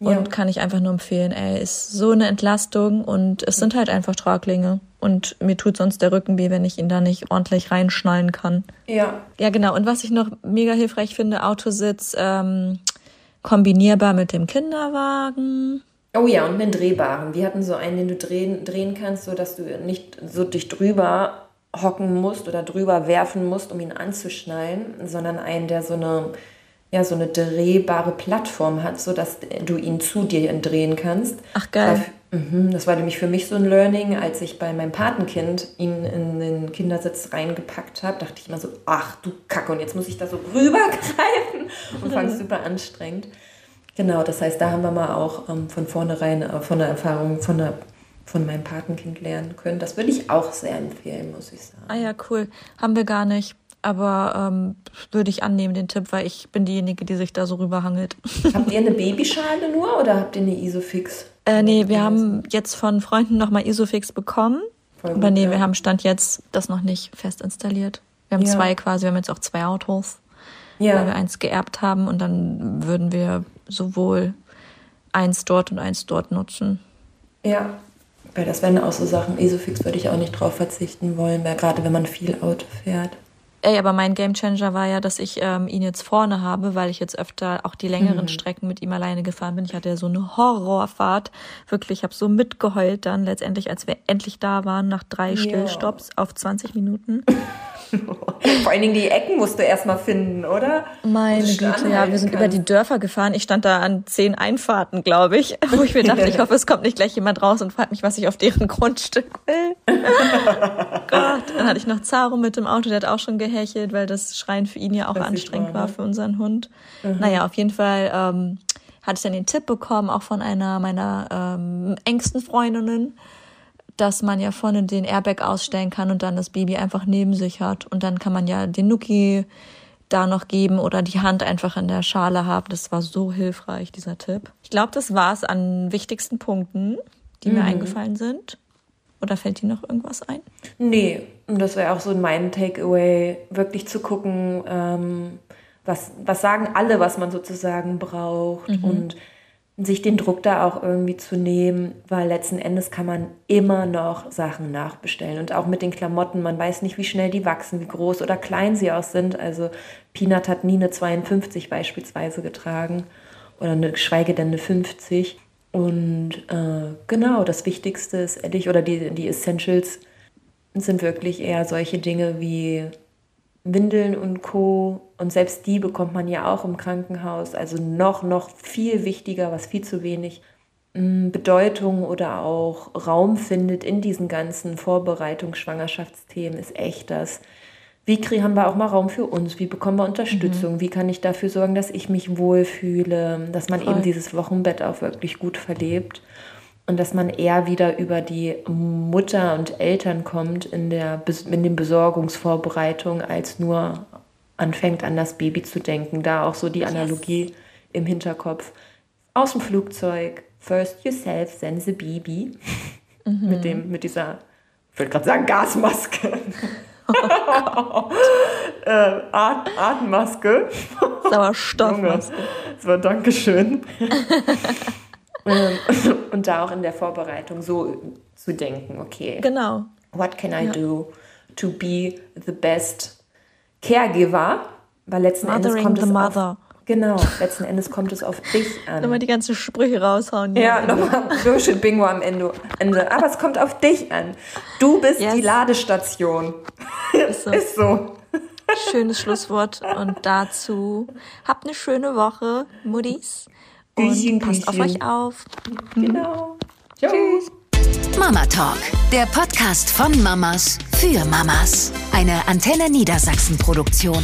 Und ja. kann ich einfach nur empfehlen, ey, ist so eine Entlastung und es sind halt einfach Traglinge. Und mir tut sonst der Rücken weh, wenn ich ihn da nicht ordentlich reinschnallen kann. Ja. Ja, genau. Und was ich noch mega hilfreich finde, Autositz, ähm, kombinierbar mit dem Kinderwagen. Oh ja, und einen drehbaren. Wir hatten so einen, den du drehen, drehen kannst, so dass du nicht so dich drüber hocken musst oder drüber werfen musst, um ihn anzuschnallen, sondern einen, der so eine, ja, so eine drehbare Plattform hat, sodass du ihn zu dir drehen kannst. Ach geil. Mhm, das war nämlich für mich so ein Learning, als ich bei meinem Patenkind ihn in den Kindersitz reingepackt habe, dachte ich immer so, ach du Kacke, und jetzt muss ich da so rübergreifen und fand es super anstrengend. Genau, das heißt, da haben wir mal auch ähm, von vornherein äh, von der Erfahrung von, der, von meinem Patenkind lernen können. Das würde ich auch sehr empfehlen, muss ich sagen. Ah ja, cool. Haben wir gar nicht. Aber ähm, würde ich annehmen, den Tipp, weil ich bin diejenige, die sich da so rüberhangelt. Habt ihr eine Babyschale nur oder habt ihr eine Isofix? Äh, nee, wir haben jetzt von Freunden nochmal Isofix bekommen. Gut, aber nee, ja. wir haben Stand jetzt das noch nicht fest installiert. Wir haben ja. zwei quasi, wir haben jetzt auch zwei Autos, ja. weil wir eins geerbt haben und dann würden wir sowohl eins dort und eins dort nutzen. Ja, weil das wären auch so Sachen, Isofix würde ich auch nicht drauf verzichten wollen, weil gerade wenn man viel Auto fährt. Ey, aber mein Gamechanger war ja, dass ich ähm, ihn jetzt vorne habe, weil ich jetzt öfter auch die längeren mhm. Strecken mit ihm alleine gefahren bin. Ich hatte ja so eine Horrorfahrt. Wirklich, ich habe so mitgeheult dann letztendlich, als wir endlich da waren, nach drei Stillstops ja. auf 20 Minuten. Vor allen Dingen die Ecken musst du erstmal finden, oder? Meine Güte, ja, wir sind kann. über die Dörfer gefahren. Ich stand da an zehn Einfahrten, glaube ich, wo ich mir dachte, ich hoffe, es kommt nicht gleich jemand raus und fragt mich, was ich auf deren Grundstück will. Gott, dann hatte ich noch Zaro mit dem Auto, der hat auch schon gehechelt, weil das Schreien für ihn ja auch das anstrengend war, war für unseren Hund. Mhm. Naja, auf jeden Fall ähm, hatte ich dann den Tipp bekommen, auch von einer meiner ähm, engsten Freundinnen, dass man ja vorne den Airbag ausstellen kann und dann das Baby einfach neben sich hat. Und dann kann man ja den Nuki da noch geben oder die Hand einfach in der Schale haben. Das war so hilfreich, dieser Tipp. Ich glaube, das war es an wichtigsten Punkten, die mhm. mir eingefallen sind. Oder fällt dir noch irgendwas ein? Nee, und das wäre auch so mein Takeaway, wirklich zu gucken, ähm, was, was sagen alle, was man sozusagen braucht mhm. und sich den Druck da auch irgendwie zu nehmen, weil letzten Endes kann man immer noch Sachen nachbestellen. Und auch mit den Klamotten, man weiß nicht, wie schnell die wachsen, wie groß oder klein sie auch sind. Also Peanut hat nie eine 52 beispielsweise getragen oder eine, geschweige denn eine 50. Und äh, genau, das Wichtigste ist ehrlich, oder die, die Essentials sind wirklich eher solche Dinge wie Windeln und Co. Und selbst die bekommt man ja auch im Krankenhaus. Also noch, noch viel wichtiger, was viel zu wenig mm, Bedeutung oder auch Raum findet in diesen ganzen Vorbereitungs-, Schwangerschaftsthemen, ist echt das. Wie haben wir auch mal Raum für uns? Wie bekommen wir Unterstützung? Mhm. Wie kann ich dafür sorgen, dass ich mich wohlfühle? Dass man Voll. eben dieses Wochenbett auch wirklich gut verlebt und dass man eher wieder über die Mutter und Eltern kommt in, der, in den Besorgungsvorbereitungen, als nur anfängt an das Baby zu denken. Da auch so die Analogie yes. im Hinterkopf. Aus dem Flugzeug, first yourself, then the baby. Mhm. mit, dem, mit dieser, ich würde gerade sagen, Gasmaske. Oh äh, At Atemmaske. Sauerstoffmaske. So, Dankeschön. Ähm, und da auch in der Vorbereitung so zu denken, okay. Genau. What can I ja. do to be the best caregiver? Weil letzten Mothering Endes kommt the es mother. Auf, genau, letzten Endes kommt es auf dich an. Nochmal die ganzen Sprüche raushauen. Ja, nochmal Bullshit Bingo am Ende. Aber es kommt auf dich an. Du bist yes. die Ladestation. Ist so. Ist so. Schönes Schlusswort. Und dazu habt eine schöne Woche, Muddies. Und passt auf euch auf. Genau. Ciao. Tschüss. Mama Talk, der Podcast von Mamas für Mamas. Eine Antenne Niedersachsen Produktion.